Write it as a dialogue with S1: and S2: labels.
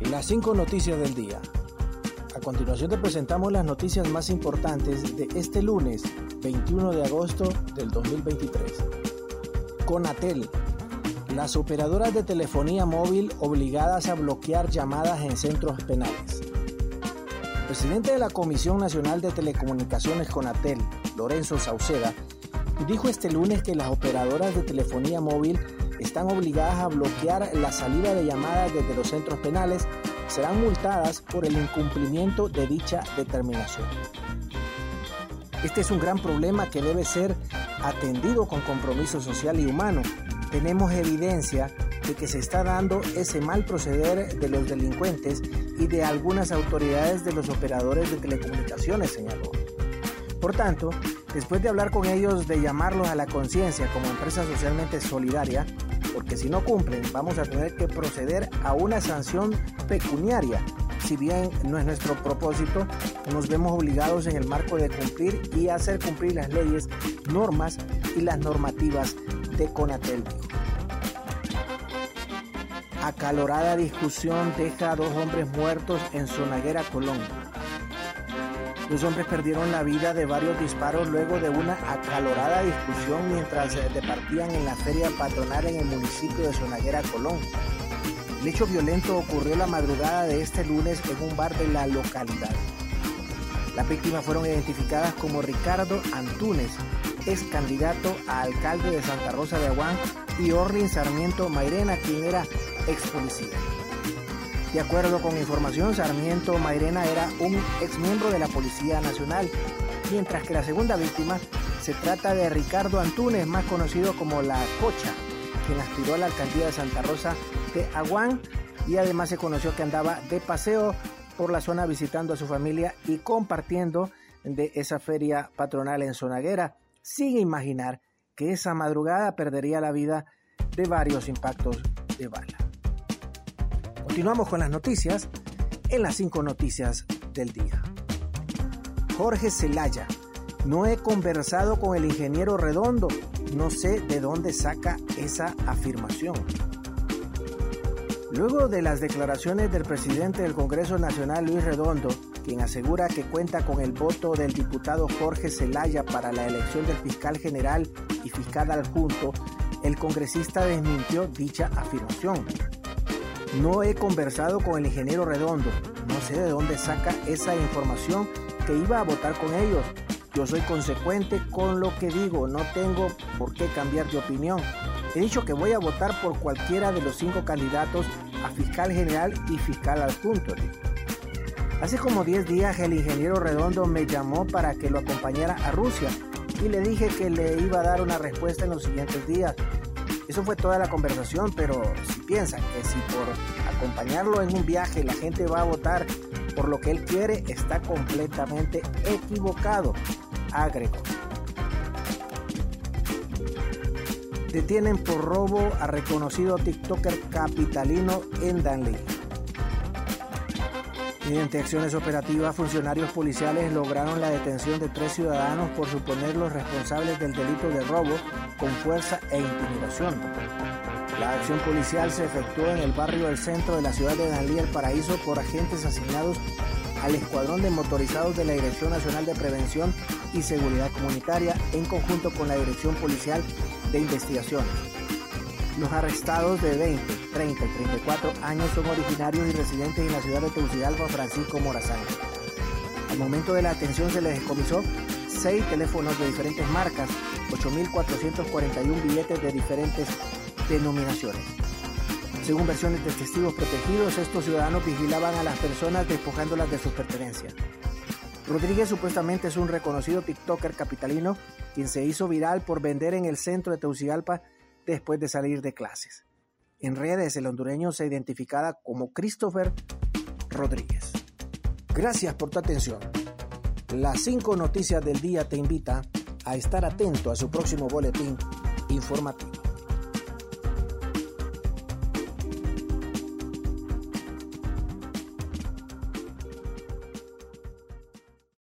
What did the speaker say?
S1: Las cinco noticias del día. A continuación te presentamos las noticias más importantes de este lunes 21 de agosto del 2023. Conatel. Las operadoras de telefonía móvil obligadas a bloquear llamadas en centros penales. El presidente de la Comisión Nacional de Telecomunicaciones Conatel, Lorenzo Sauceda, dijo este lunes que las operadoras de telefonía móvil están obligadas a bloquear la salida de llamadas desde los centros penales, serán multadas por el incumplimiento de dicha determinación. Este es un gran problema que debe ser atendido con compromiso social y humano. Tenemos evidencia de que se está dando ese mal proceder de los delincuentes y de algunas autoridades de los operadores de telecomunicaciones, señaló. Por tanto, después de hablar con ellos de llamarlos a la conciencia como empresa socialmente solidaria, porque si no cumplen vamos a tener que proceder a una sanción pecuniaria. Si bien no es nuestro propósito, nos vemos obligados en el marco de cumplir y hacer cumplir las leyes, normas y las normativas de Conatel. Acalorada discusión deja a dos hombres muertos en Sonaguera, Colombia. Los hombres perdieron la vida de varios disparos luego de una acalorada discusión mientras departían en la feria patronal en el municipio de Sonaguera, Colón. El hecho violento ocurrió la madrugada de este lunes en un bar de la localidad. Las víctimas fueron identificadas como Ricardo Antunes, ex candidato a alcalde de Santa Rosa de Aguán, y Orlin Sarmiento Mairena, quien era ex policía. De acuerdo con información, Sarmiento Mairena era un ex miembro de la Policía Nacional, mientras que la segunda víctima se trata de Ricardo Antunes, más conocido como La Cocha, quien aspiró a la alcaldía de Santa Rosa de Aguán y además se conoció que andaba de paseo por la zona visitando a su familia y compartiendo de esa feria patronal en Sonaguera, sin imaginar que esa madrugada perdería la vida de varios impactos de bala. Continuamos con las noticias en las cinco noticias del día. Jorge Celaya. No he conversado con el ingeniero Redondo. No sé de dónde saca esa afirmación. Luego de las declaraciones del presidente del Congreso Nacional, Luis Redondo, quien asegura que cuenta con el voto del diputado Jorge Celaya para la elección del fiscal general y fiscal adjunto, el congresista desmintió dicha afirmación. No he conversado con el ingeniero Redondo. No sé de dónde saca esa información que iba a votar con ellos. Yo soy consecuente con lo que digo. No tengo por qué cambiar de opinión. He dicho que voy a votar por cualquiera de los cinco candidatos a fiscal general y fiscal adjunto. Hace como 10 días el ingeniero Redondo me llamó para que lo acompañara a Rusia y le dije que le iba a dar una respuesta en los siguientes días. Eso fue toda la conversación, pero si piensan que si por acompañarlo en un viaje la gente va a votar por lo que él quiere, está completamente equivocado, agregó. Detienen por robo a reconocido TikToker capitalino en Danley. Mediante acciones operativas, funcionarios policiales lograron la detención de tres ciudadanos por suponer los responsables del delito de robo con fuerza e intimidación. La acción policial se efectuó en el barrio del centro de la ciudad de Danlí, El Paraíso, por agentes asignados al Escuadrón de Motorizados de la Dirección Nacional de Prevención y Seguridad Comunitaria en conjunto con la Dirección Policial de Investigaciones. Los arrestados de 20, 30 y 34 años son originarios y residentes en la ciudad de Tegucigalpa, Francisco Morazán. Al momento de la atención se les descomisó seis teléfonos de diferentes marcas, 8.441 billetes de diferentes denominaciones. Según versiones de testigos protegidos, estos ciudadanos vigilaban a las personas despojándolas de sus pertenencias. Rodríguez supuestamente es un reconocido TikToker capitalino quien se hizo viral por vender en el centro de Tegucigalpa después de salir de clases. En redes el hondureño se identificaba como Christopher Rodríguez. Gracias por tu atención. Las cinco noticias del día te invita a estar atento a su próximo boletín informativo.